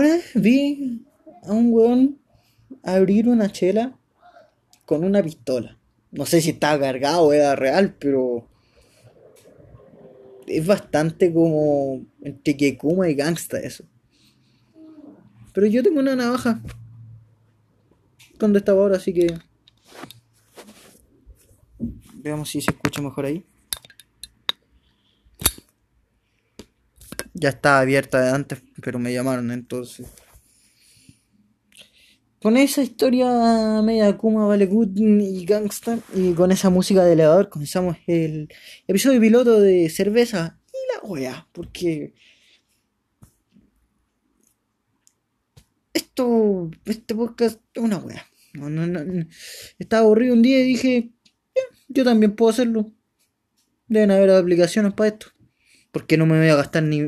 Una vez vi a un weón abrir una chela con una pistola. No sé si estaba cargado o era real, pero es bastante como entre que y gangsta eso. Pero yo tengo una navaja. Cuando estaba ahora, así que. Veamos si se escucha mejor ahí. Ya estaba abierta de antes, pero me llamaron entonces. Con esa historia media Kuma, Vale Good y Gangsta, y con esa música de elevador, comenzamos el episodio piloto de cerveza y la wea, porque esto, este podcast es una wea. Estaba aburrido un día y dije, yo también puedo hacerlo. Deben haber aplicaciones para esto. Porque no me voy a gastar ni.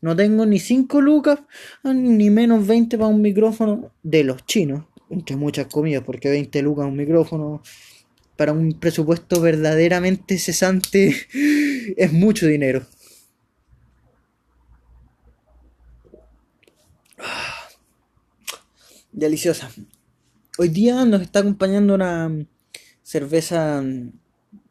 No tengo ni 5 lucas, ni menos 20 para un micrófono de los chinos. Entre muchas comidas, porque 20 lucas un micrófono para un presupuesto verdaderamente cesante es mucho dinero. Deliciosa. Hoy día nos está acompañando una cerveza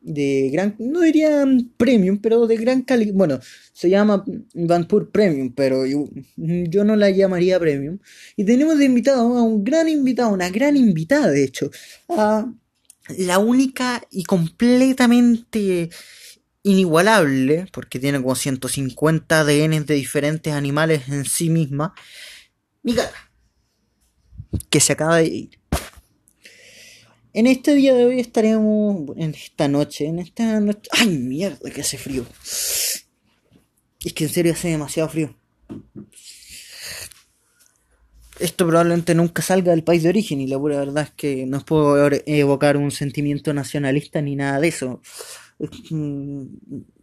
de gran, no diría premium, pero de gran calidad. Bueno, se llama Vanpur Premium, pero yo, no la llamaría premium. Y tenemos de invitado a un gran invitado, una gran invitada, de hecho, a la única y completamente inigualable, porque tiene como 150 ADN de diferentes animales en sí misma, mi gata, que se acaba de ir. En este día de hoy estaremos, en esta noche, en esta noche... ¡Ay, mierda, que hace frío! Es que en serio hace demasiado frío. Esto probablemente nunca salga del país de origen y la pura verdad es que no puedo evocar un sentimiento nacionalista ni nada de eso.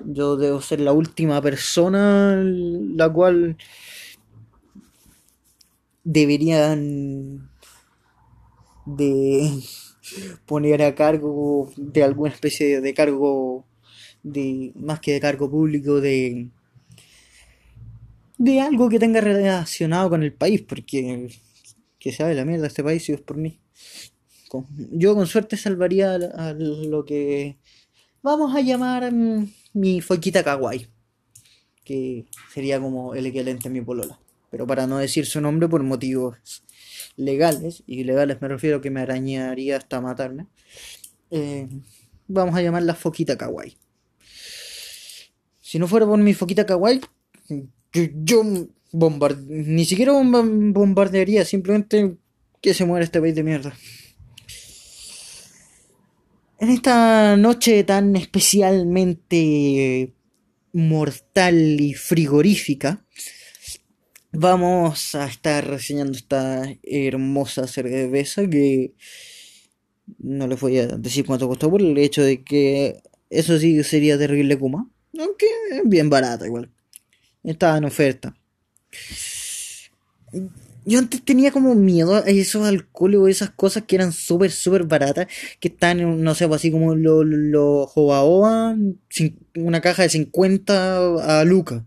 Yo debo ser la última persona la cual deberían de poner a cargo de alguna especie de cargo de más que de cargo público de de algo que tenga relacionado con el país porque que sabe la mierda este país si es por mí. Yo con suerte salvaría a, lo que vamos a llamar mm, mi foquita kawaii que sería como el equivalente a mi polola. Pero para no decir su nombre por motivos legales, y legales me refiero a que me arañaría hasta matarme, eh, vamos a llamarla Foquita Kawaii. Si no fuera por mi Foquita Kawaii, yo, ni siquiera bombardearía, simplemente que se muera este país de mierda. En esta noche tan especialmente mortal y frigorífica, vamos a estar reseñando esta hermosa cerveza que no les voy a decir cuánto costó por el hecho de que eso sí sería terrible Kuma. Aunque bien barata igual. Estaba en oferta. Yo antes tenía como miedo a esos alcoholes o esas cosas que eran súper, súper baratas. Que están, no sé, pues así como los lo, una caja de 50 a Luca.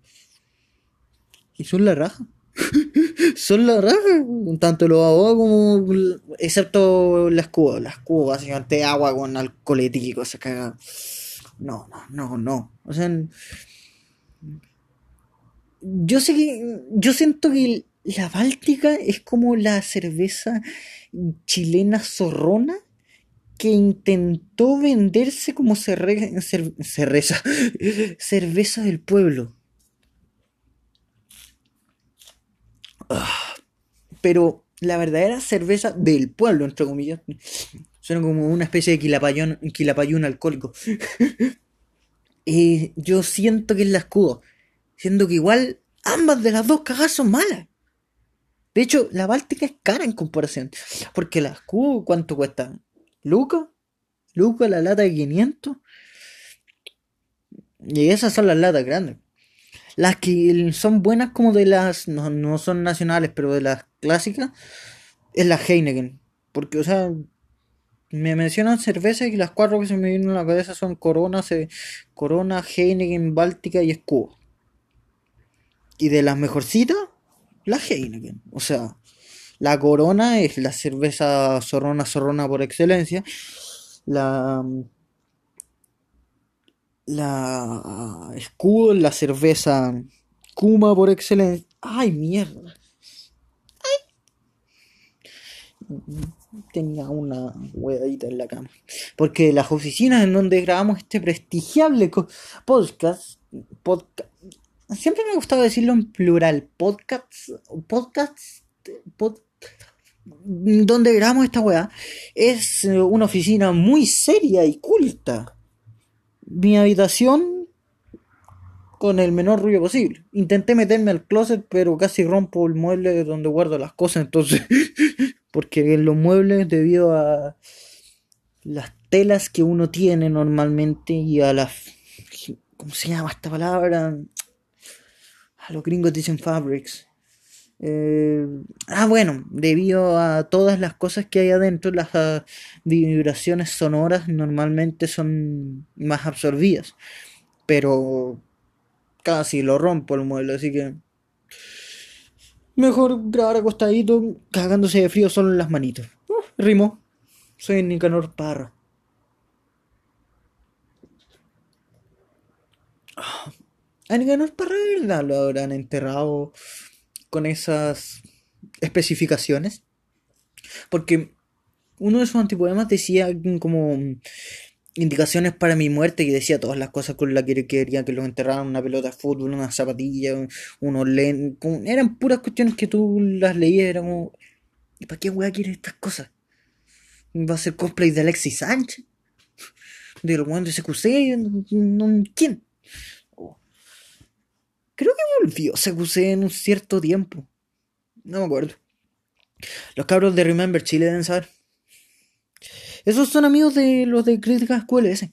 Y son la raja. son la raja. Tanto los ahogados como. Excepto las cubas. Las cubas, básicamente agua con alcohol caga. No, no, no, no. O sea. Yo sé que. Yo siento que la Báltica es como la cerveza chilena zorrona que intentó venderse como cerveza, cerveza del pueblo. Pero la verdadera cerveza del pueblo, entre comillas, suena como una especie de quilapayón, quilapayún alcohólico. eh, yo siento que es la escudo. Siendo que igual ambas de las dos cagas son malas. De hecho, la Báltica es cara en comparación. Porque la escudo, ¿cuánto cuesta? ¿Luca? ¿Luca la lata de 500? Y esas son las latas grandes. Las que son buenas como de las, no, son nacionales, pero de las clásicas, es la Heineken. Porque, o sea, me mencionan cervezas y las cuatro que se me vienen a la cabeza son Corona, Corona, Heineken, Báltica y Escudo. Y de las mejorcitas, la Heineken. O sea, la Corona es la cerveza zorrona zorrona por excelencia. La la escudo, la cerveza Kuma por excelencia. Ay, mierda. tenía una huevadita en la cama. Porque las oficinas en donde grabamos este prestigiable podcast, podcast siempre me gustaba decirlo en plural, podcasts, podcasts, pod, donde grabamos esta weá, es una oficina muy seria y culta. Mi habitación con el menor ruido posible. Intenté meterme al closet, pero casi rompo el mueble donde guardo las cosas, entonces porque en los muebles debido a las telas que uno tiene normalmente y a las ¿cómo se llama esta palabra? A los gringos dicen fabrics. Eh, ah, bueno, debido a todas las cosas que hay adentro, las ah, vibraciones sonoras normalmente son más absorbidas. Pero casi lo rompo el mueble, así que Mejor grabar acostadito, cagándose de frío solo en las manitos. Uh, rimo. Soy Nicanor Parra. A Nicanor Parra, ¿verdad? Lo habrán enterrado con esas especificaciones. Porque uno de sus antipoemas decía como indicaciones para mi muerte que decía todas las cosas con las que quería que lo enterraran, una pelota de fútbol, una zapatilla, unos lentes, eran puras cuestiones que tú las leías, era como, ¿y para qué weá quieres estas cosas? ¿Va a ser cosplay de Alexis Sánchez? ¿De los de CQC? ¿Quién? Creo que volvió CQC en un cierto tiempo. No me acuerdo. Los cabros de Remember Chile deben saber. Esos son amigos de los de Críticas QLS.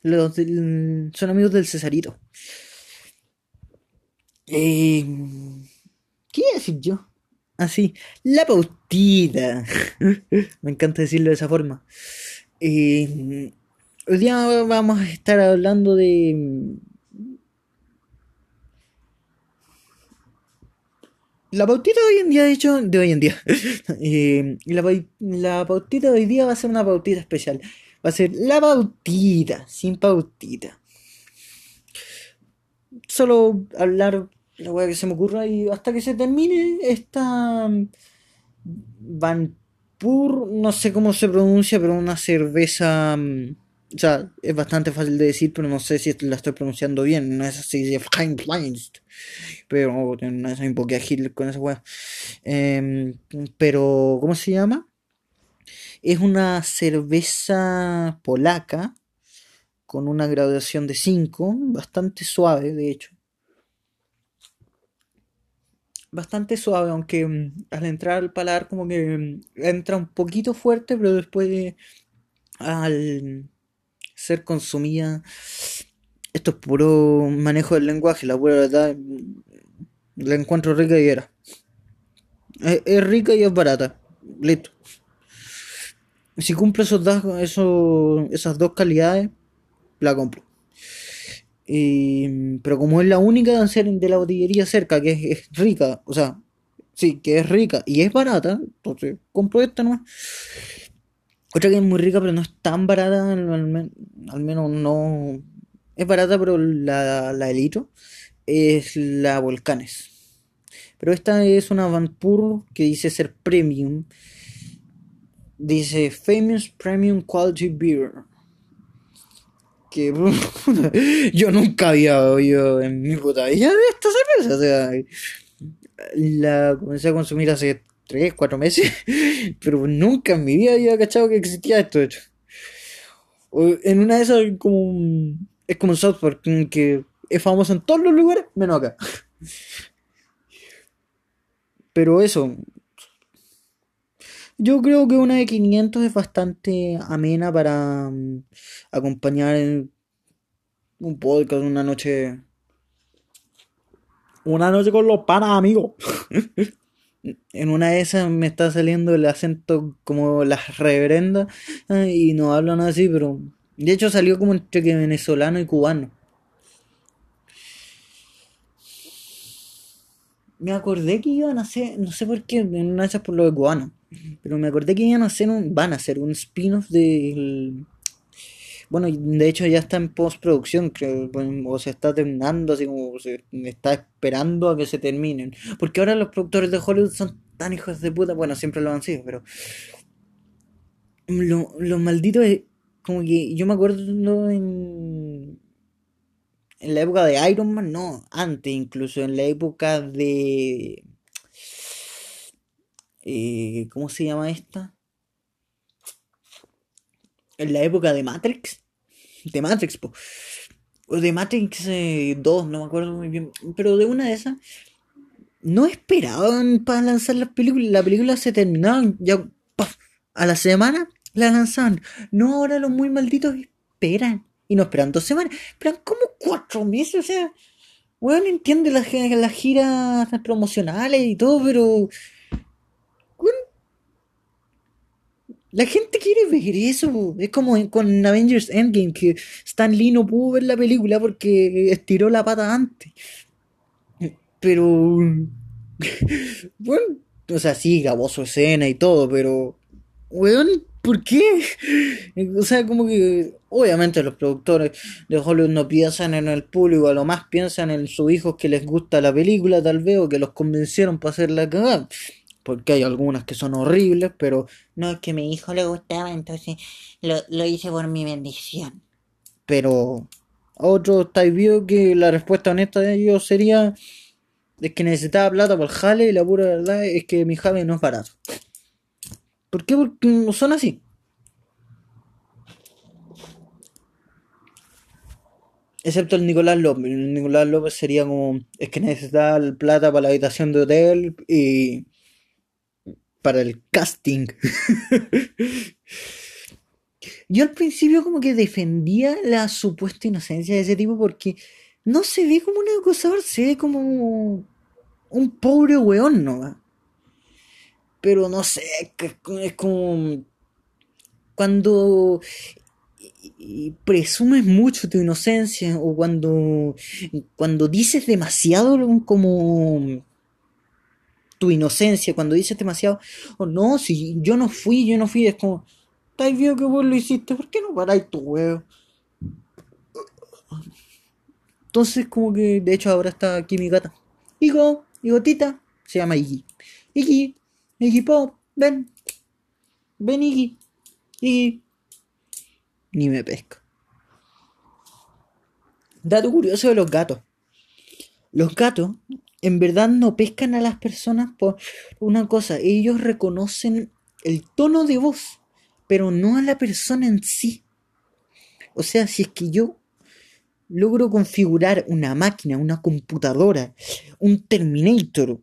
Los son amigos del Cesarito. Eh, ¿Qué iba a decir yo? Así, ah, la pautita. Me encanta decirlo de esa forma. Eh, hoy día vamos a estar hablando de La pautita de hoy en día, de hecho, de hoy en día, eh, la, la, pautita de hoy día va a ser una pautita especial. Va a ser la pautita, sin pautita. Solo hablar la weá que se me ocurra y hasta que se termine esta mm, Vanpur, no sé cómo se pronuncia, pero una cerveza mm, o sea, es bastante fácil de decir, pero no sé si la estoy pronunciando bien. No es así de Pero no es un poco ágil con esa weá. Em, pero, ¿cómo se llama? Es una cerveza polaca con una graduación de 5, bastante suave, de hecho. Bastante suave, aunque mm, al entrar al paladar como que mm, entra un poquito fuerte, pero después al ser consumida. Esto es puro manejo del lenguaje, la pura verdad. La encuentro rica y era. Es, rica y es barata. Listo. Si cumple esos esos, esas dos calidades, la compro. pero como es la única de la botillería cerca que es, rica, o sea, sí, que es rica y es barata, entonces compro esta nomás. Otra que es muy rica, pero no es tan barata, al, menos no. Es barata, pero la, la es la Volcanes. Pero esta es una Vanpur que dice ser premium. Dice Famous Premium Quality Beer. Que yo nunca había oído en mi puta vida de esta cerveza. O sea, la comencé a consumir hace 3, 4 meses, pero nunca en mi vida había cachado que existía esto, hecho. En una de esas, como es como un software que es famoso en todos los lugares, menos acá. Pero eso, yo creo que una de 500 es bastante amena para um, acompañar un podcast una noche. Una noche con los panas, amigos. en una de esas me está saliendo el acento como las reverendas y no hablan así, pero de hecho salió como entre venezolano y cubano. me acordé que iban a hacer, no sé por qué, no es por lo de cubano, pero me acordé que iban a hacer un, van a hacer un spin-off del... Bueno, de hecho ya está en postproducción, creo, o se está terminando, así como se está esperando a que se terminen. Porque ahora los productores de Hollywood son tan hijos de puta, bueno, siempre lo han sido, pero... Lo, lo maldito es, como que yo me acuerdo en en la época de Iron Man, no, antes incluso, en la época de... Eh, ¿Cómo se llama esta? En la época de Matrix. De Matrix, O de Matrix 2, eh, no me acuerdo muy bien. Pero de una de esas. No esperaban para lanzar las películas. La película se terminaba ya. A la semana la lanzaban. No, ahora los muy malditos esperan. Y no esperan dos semanas. Esperan como cuatro meses. O sea, bueno, entiende las, las giras promocionales y todo, pero. Bueno, la gente quiere ver eso. Es como con Avengers Endgame, que Stan Lee no pudo ver la película porque estiró la pata antes. Pero. bueno, o sea, sí, grabó su escena y todo, pero. Weón, ¿por qué? O sea, como que obviamente los productores de Hollywood no piensan en el público, a lo más piensan en sus hijos que les gusta la película tal vez o que los convencieron para hacer la. Porque hay algunas que son horribles, pero no es que mi hijo le gustaba, entonces lo, lo hice por mi bendición. Pero otros estáis viendo que la respuesta honesta de ellos sería es que necesitaba plata para el jale y la pura verdad es que mi jale no es barato. ¿Por qué? Porque son así. Excepto el Nicolás López. El Nicolás López sería como. Es que necesita plata para la habitación de hotel y. para el casting. Yo al principio como que defendía la supuesta inocencia de ese tipo porque no se ve como un acosador, se ve como un pobre weón, ¿no? pero no sé, es como cuando presumes mucho tu inocencia o cuando, cuando dices demasiado como tu inocencia, cuando dices demasiado, oh, no, si yo no fui, yo no fui, es como, estáis viendo que vos lo hiciste, ¿por qué no paráis tu huevo? Entonces, como que, de hecho, ahora está aquí mi gata. Higo, y gotita, se llama Iggy. Iggy, Iggy Pop, ven. Ven, Iggy. Iggy. Ni me pesca. Dato curioso de los gatos. Los gatos en verdad no pescan a las personas por una cosa. Ellos reconocen el tono de voz, pero no a la persona en sí. O sea, si es que yo logro configurar una máquina, una computadora, un Terminator,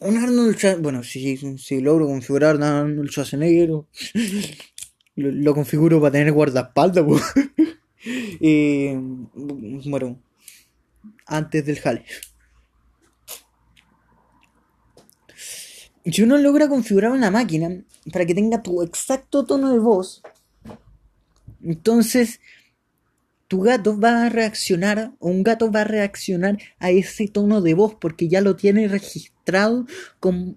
un Arnold Bueno, si, si logro configurar un Arnold Schwarzenegger, lo, lo configuro para tener guardaespaldas, pues. bueno, antes del jale. Si uno logra configurar una máquina para que tenga tu exacto tono de voz, entonces tu gato va a reaccionar, o un gato va a reaccionar a ese tono de voz porque ya lo tiene registrado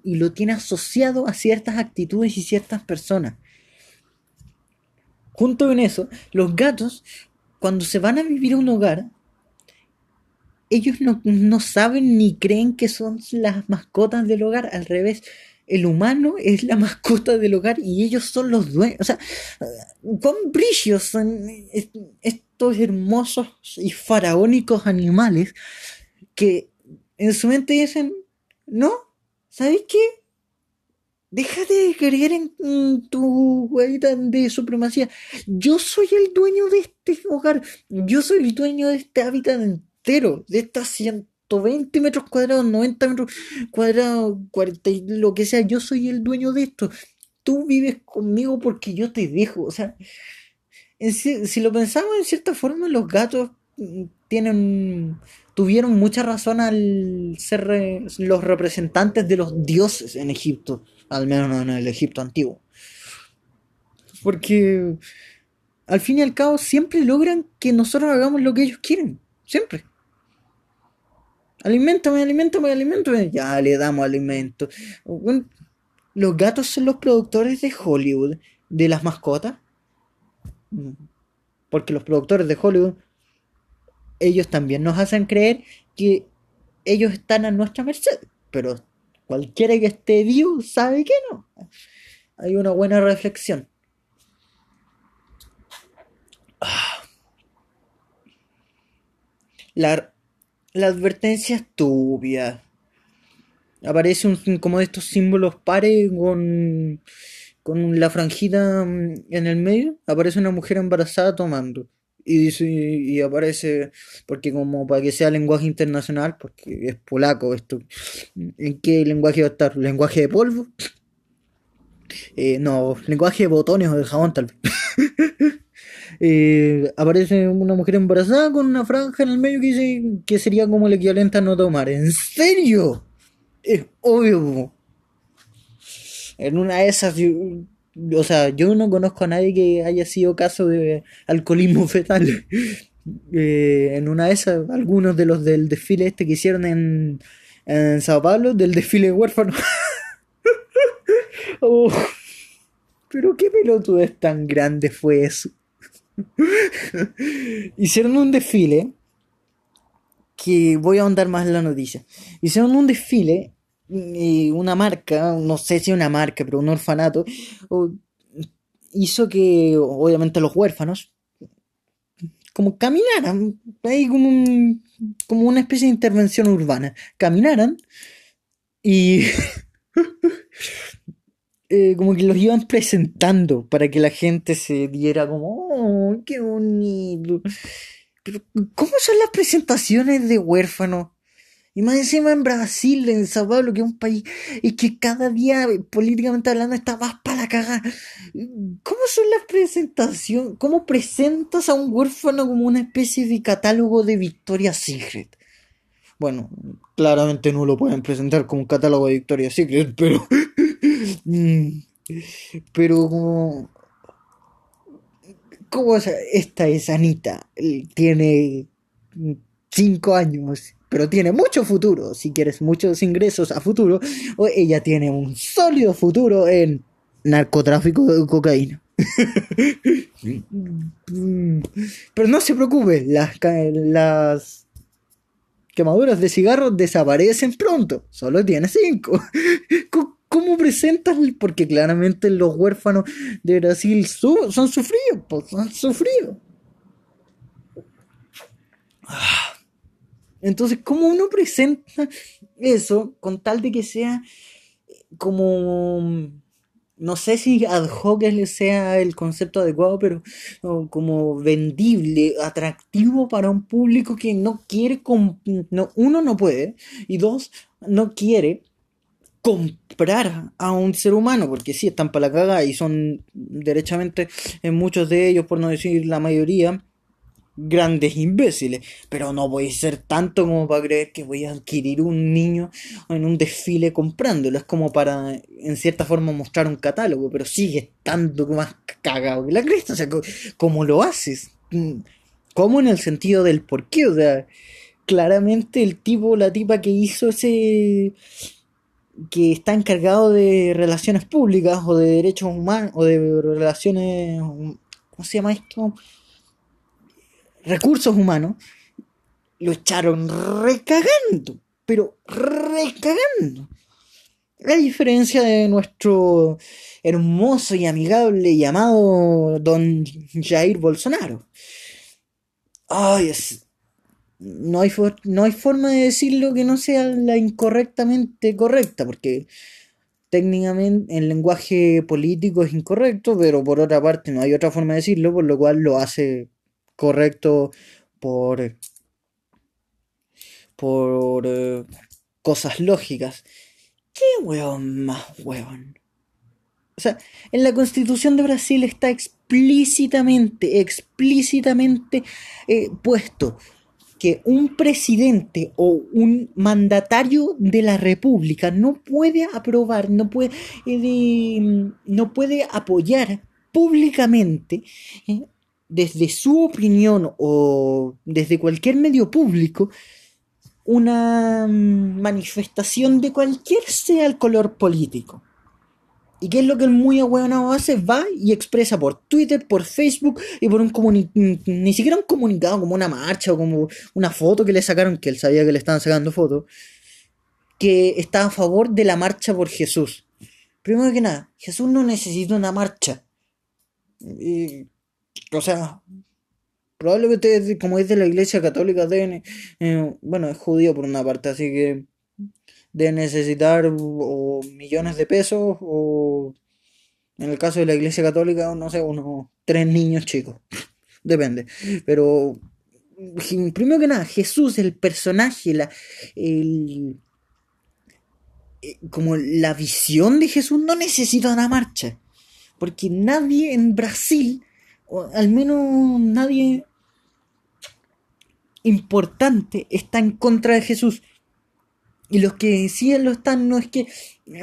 y lo tiene asociado a ciertas actitudes y ciertas personas. Junto con eso, los gatos, cuando se van a vivir a un hogar, ellos no, no saben ni creen que son las mascotas del hogar, al revés, el humano es la mascota del hogar y ellos son los dueños. O sea, con brillos son estos hermosos y faraónicos animales que en su mente dicen, no, ¿sabes qué? Déjate de creer en tu huevita de supremacía. Yo soy el dueño de este hogar. Yo soy el dueño de este hábitat entero, de estas 120 metros cuadrados, 90 metros cuadrados, 40 lo que sea, yo soy el dueño de esto. Tú vives conmigo porque yo te dejo. O sea, si, lo pensamos en cierta forma, los gatos tienen tuvieron mucha razón al ser los representantes de los dioses en Egipto, al menos en el Egipto antiguo. Porque al fin y al cabo siempre logran que nosotros hagamos lo que ellos quieren, siempre. Alimentame, alimentame, alimentame. Ya le damos alimento. los gatos son los productores de Hollywood, de las mascotas. Porque los productores de Hollywood, ellos también nos hacen creer que ellos están a nuestra merced. Pero cualquiera que esté vivo sabe que no. Hay una buena reflexión. Ah. La, la advertencia estúpida. Aparece un, como de estos símbolos pares con, con la franjita mm, en el medio. Aparece una mujer embarazada tomando. Y dice, y aparece, porque como para que sea lenguaje internacional, porque es polaco esto. ¿En qué lenguaje va a estar? ¿Lenguaje de polvo? Eh, no, lenguaje de botones o de jabón tal vez. Eh, aparece una mujer embarazada con una franja en el medio que dice que sería como el equivalente a no tomar. ¿En serio? Es obvio. En una de esas, o sea, yo no conozco a nadie que haya sido caso de alcoholismo fetal. Eh, en una de esas, algunos de los del desfile este que hicieron en, en Sao Paulo, del desfile huérfano. oh, pero qué es tan grande fue eso. Hicieron un desfile que voy a ahondar más en la noticia. Hicieron un desfile y una marca, no sé si una marca, pero un orfanato, hizo que obviamente los huérfanos como caminaran, hay como, como una especie de intervención urbana, caminaran y Eh, como que los iban presentando para que la gente se diera como, oh, qué bonito. Pero, ¿cómo son las presentaciones de huérfanos? Y más encima en Brasil, en Sao Paulo, que es un país y que cada día, políticamente hablando, está más para la caga. ¿Cómo son las presentaciones? ¿Cómo presentas a un huérfano como una especie de catálogo de Victoria's Secret? Bueno, claramente no lo pueden presentar como un catálogo de Victoria's Secret, pero. Pero como... ¿Cómo es? Esta es Anita. Tiene cinco años, pero tiene mucho futuro. Si quieres muchos ingresos a futuro, ella tiene un sólido futuro en narcotráfico de cocaína. pero no se preocupe, las, las quemaduras de cigarros desaparecen pronto. Solo tiene cinco. ¿Cómo presentas? Porque claramente los huérfanos de Brasil son sufridos, pues, han sufrido. Ah. Entonces, ¿cómo uno presenta eso con tal de que sea como, no sé si ad hoc sea el concepto adecuado, pero como vendible, atractivo para un público que no quiere, no, uno no puede, y dos, no quiere comprar a un ser humano, porque sí están para la caga y son derechamente en muchos de ellos, por no decir la mayoría, grandes imbéciles. Pero no voy a ser tanto como para creer que voy a adquirir un niño en un desfile comprándolo. Es como para, en cierta forma, mostrar un catálogo, pero sigue estando más cagado que la cresta. O sea, ¿cómo lo haces? ¿Cómo en el sentido del por qué? O sea, claramente el tipo, la tipa que hizo ese que está encargado de relaciones públicas o de derechos humanos o de relaciones, ¿cómo se llama esto? Recursos humanos, lo echaron recagando, pero recagando. A diferencia de nuestro hermoso y amigable llamado don Jair Bolsonaro. Ay, es, no hay, no hay forma de decirlo que no sea la incorrectamente correcta, porque técnicamente en lenguaje político es incorrecto, pero por otra parte no hay otra forma de decirlo, por lo cual lo hace correcto por, por eh, cosas lógicas. ¿Qué hueón más hueón? O sea, en la constitución de Brasil está explícitamente, explícitamente eh, puesto que un presidente o un mandatario de la república no puede aprobar, no puede, eh, no puede apoyar públicamente eh, desde su opinión o desde cualquier medio público una mm, manifestación de cualquier sea el color político. ¿Y qué es lo que el muy ahueonado hace? Va y expresa por Twitter, por Facebook y por un comunicado, ni siquiera un comunicado, como una marcha o como una foto que le sacaron, que él sabía que le estaban sacando fotos, que está a favor de la marcha por Jesús. Primero que nada, Jesús no necesita una marcha. o sea, probablemente como es de la iglesia católica, deben, eh, bueno, es judío por una parte, así que de necesitar o millones de pesos o en el caso de la iglesia católica, no sé, unos tres niños chicos. Depende. Pero primero que nada, Jesús, el personaje, la, el, eh, como la visión de Jesús no necesita una marcha. Porque nadie en Brasil, o al menos nadie importante, está en contra de Jesús. Y los que sí lo están, no es que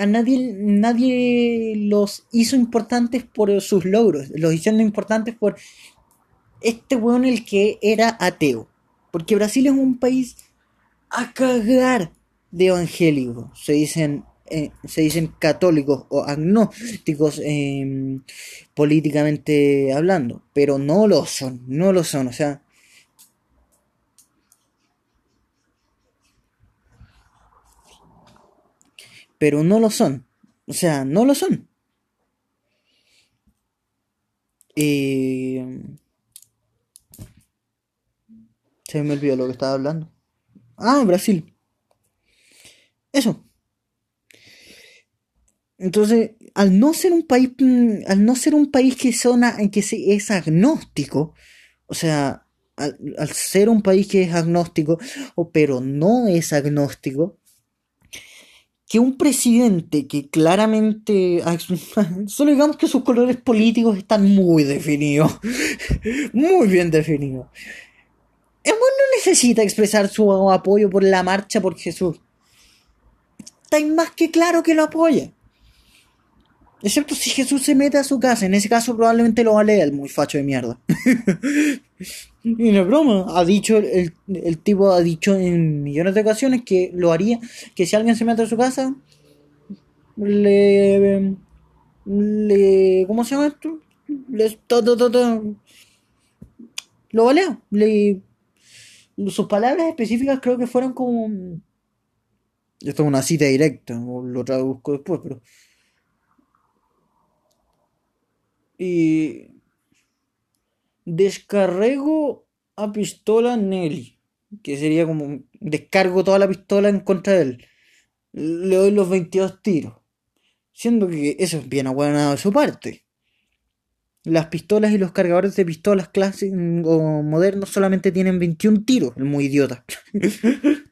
a nadie, nadie los hizo importantes por sus logros, los hicieron importantes por este weón el que era ateo. Porque Brasil es un país a cagar de evangélicos. Se dicen, eh, se dicen católicos o agnósticos em, políticamente hablando. Pero no lo son, no lo son. O sea, pero no lo son. O sea, no lo son. Eh... Se me olvidó lo que estaba hablando. Ah, Brasil. Eso. Entonces, al no ser un país, mm, al no ser un país que, que es agnóstico, o sea, al, al, ser un país que es agnóstico, o, pero no es agnóstico, que un presidente que claramente, solo digamos que sus colores políticos están muy definidos, muy bien definidos. El no necesita expresar su apoyo por la marcha por Jesús. Está más que claro que lo apoya. Excepto si Jesús se mete a su casa. En ese caso probablemente lo va a leer, muy facho de mierda. y no es broma. Ha dicho, el, el, tipo ha dicho en millones de ocasiones que lo haría. Que si alguien se mete a su casa, le... le ¿Cómo se llama esto? Le, lo valea. Le, sus palabras específicas creo que fueron como... Esto es una cita directa, lo traduzco después, pero y descarrego a pistola Nelly, que sería como descargo toda la pistola en contra de él. Le doy los 22 tiros. Siendo que eso es bien aguanado de su parte. Las pistolas y los cargadores de pistolas clásicos o modernos solamente tienen 21 tiros, el muy idiota.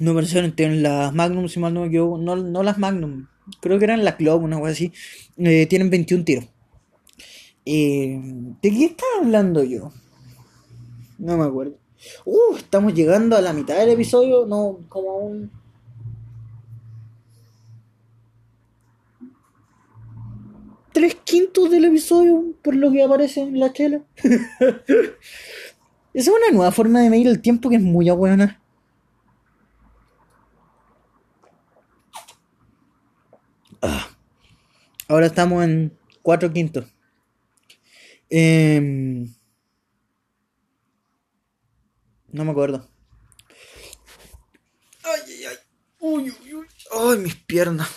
no me tienen las Magnum, si mal no me equivoco, no, no las Magnum, creo que eran la Club, una cosa así, eh, tienen 21 tiros. Eh, ¿De qué estaba hablando yo? No me acuerdo. Uh, estamos llegando a la mitad del episodio, no, como un... Tres quintos del episodio, por lo que aparece en la chela. Esa es una nueva forma de medir el tiempo que es muy buena. Ah. Ahora estamos en 4 quintos. Em, no me acuerdo. Ay, ay, ay. Uy, uy, uy. Ay, mis piernas.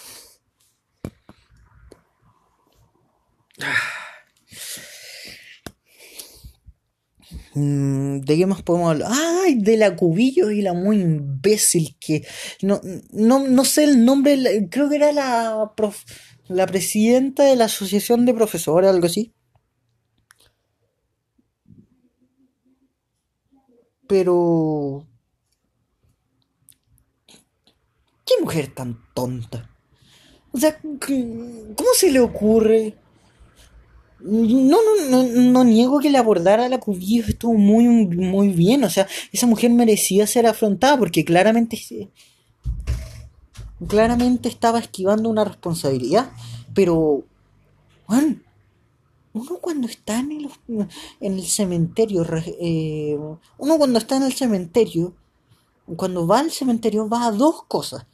Mm, ¿De qué más podemos hablar? ¡Ay! De la Cubillo y la muy imbécil que. No, no, sé el nombre, creo que era la, la presidenta de la Asociación de Profesores, algo así. Pero. ¿Qué mujer tan tonta? O sea, ¿cómo se le ocurre? No, no, no, no niego que le abordara a la Cubillo estuvo muy, muy bien. O sea, esa mujer merecía ser afrontada porque claramente, claramente estaba esquivando una responsabilidad. Pero, Juan, uno cuando está en el, en el cementerio, eh, uno cuando está en el cementerio, cuando va al cementerio va a dos cosas.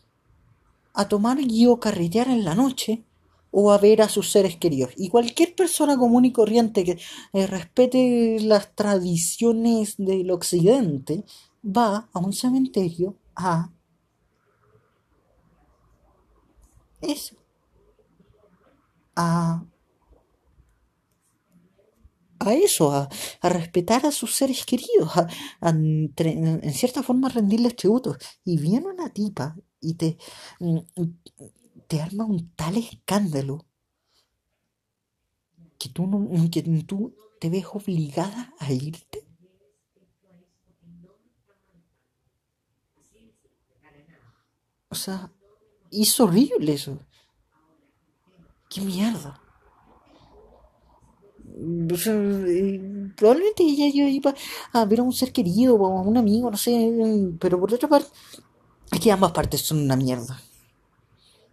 A tomar y o en la noche o a ver a sus seres queridos. Y cualquier persona común y corriente que eh, respete las tradiciones del occidente va a un cementerio a eso. A a eso, a, respetar a sus seres queridos, a, en cierta forma rendirles tributos. Y viene una tipa y te, mm, te arma un tal escándalo que tú, no, que tú te ves obligada a irte. O sea, es horrible eso. ¿Qué mierda? Probablemente ella, iba a ver a un ser querido o a un amigo, no sé, pero por otra parte, aquí ambas partes son una mierda.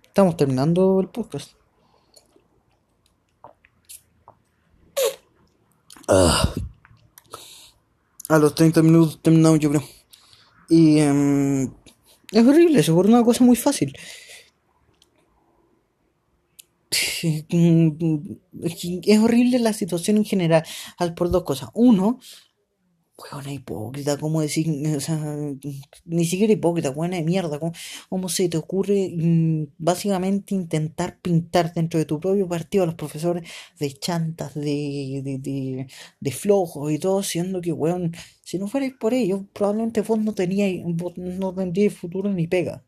Estamos terminando el podcast. Ah. A los 30 minutos terminamos, yo creo. Y em, es horrible, eso por una cosa muy fácil. Es horrible la situación en general, por dos cosas. Uno, buena hipócrita, ¿cómo decir? O sea, ni siquiera hipócrita, buena de mierda. ¿Cómo, se te ocurre mm, básicamente intentar pintar dentro de tu propio partido a los profesores de chantas, de, de, de, flojos y todo, siendo que, weón, si no fuerais por ellos, probablemente vos no teníais, no tendríais futuro ni pega.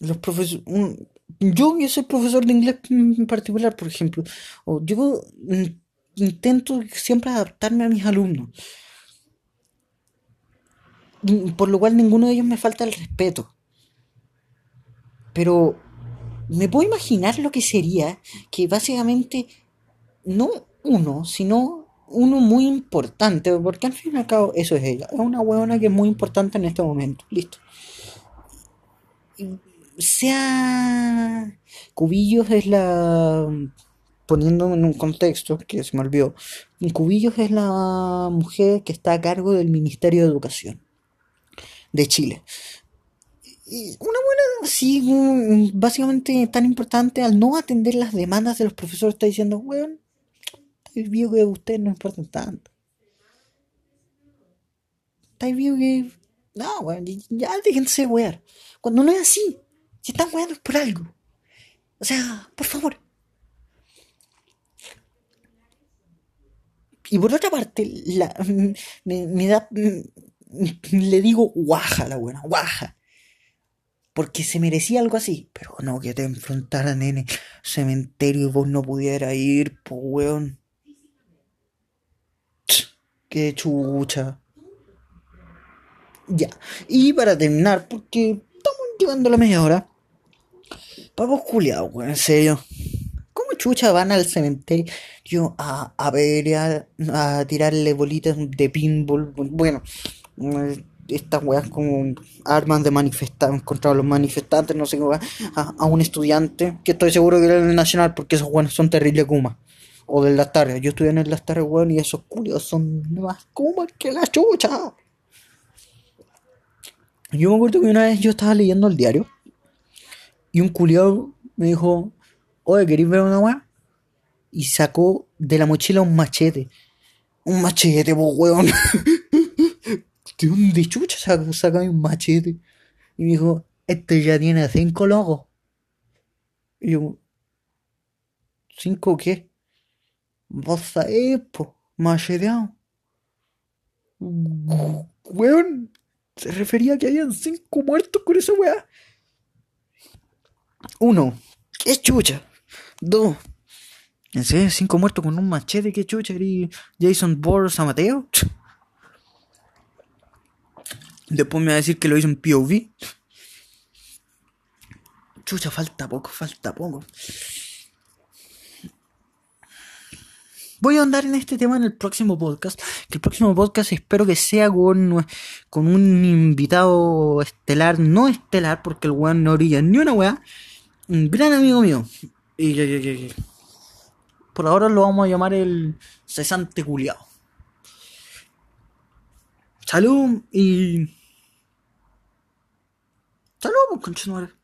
Los profesores, yo que soy profesor de inglés en particular, por ejemplo, o yo intento siempre adaptarme a mis alumnos, mm, por lo cual ninguno de ellos me falta el respeto. Pero me puedo imaginar lo que sería que básicamente no uno, sino uno muy importante, porque al fin y al cabo eso es ella, es una huevona que es muy importante en este momento, listo sea Cubillos es la poniendo en un contexto que se me olvidó Cubillos es la mujer que está a cargo del Ministerio de Educación de Chile. Y una buena sí básicamente tan importante al no atender las demandas de los profesores está diciendo bueno el viejo que ustedes no importan tanto está viejo que no bueno, ya déjense wear. Cuando no es así si están weando por algo. O sea, por favor. Y por otra parte, la, me, da. Le digo guaja la buena, guaja. Porque se merecía algo así. Pero no que te enfrentaran en el cementerio y vos no pudieras ir, po weón. Qué chucha. Ya. Y para terminar, porque estamos llevando la media hora. Pavos culiados, weón, en serio. ¿Cómo chucha van al cementerio a, a ver, a, tirarle bolitas de pinball? Bueno, estas weas como armas de manifestar contra los manifestantes, no sé qué, a, a, un estudiante, que estoy seguro que era el Nacional, porque esos weones son terribles Kuma. O de las tardes. Yo estudié en las tardes, weón, y esos culiados son más Kuma que la chucha. Yo me acuerdo que una vez yo estaba leyendo el diario y un culiado me dijo, oye, ¿queréis ver una weá? Y sacó de la mochila un machete. Un machete, po, weón. ¿De dónde chucha sacó, un machete? Y me dijo, este ya tiene cinco logos. Y yo, ¿cinco qué? Vos sabés, po, macheteado. Weón, se refería a que habían cinco muertos con esa weá. Uno, qué chucha. Dos, ¿en serio? Cinco muertos con un machete, qué chucha. ¿Eres Jason Bourne a Mateo? Después me va a decir que lo hizo en POV. Chucha, falta poco, falta poco. Voy a andar en este tema en el próximo podcast. Que el próximo podcast espero que sea con, con un invitado estelar, no estelar, porque el weón no orilla ni una weá un gran amigo mío. Y, Por ahora lo vamos a llamar el cesante culiao. Salud y. Salud, pues, conchetumare.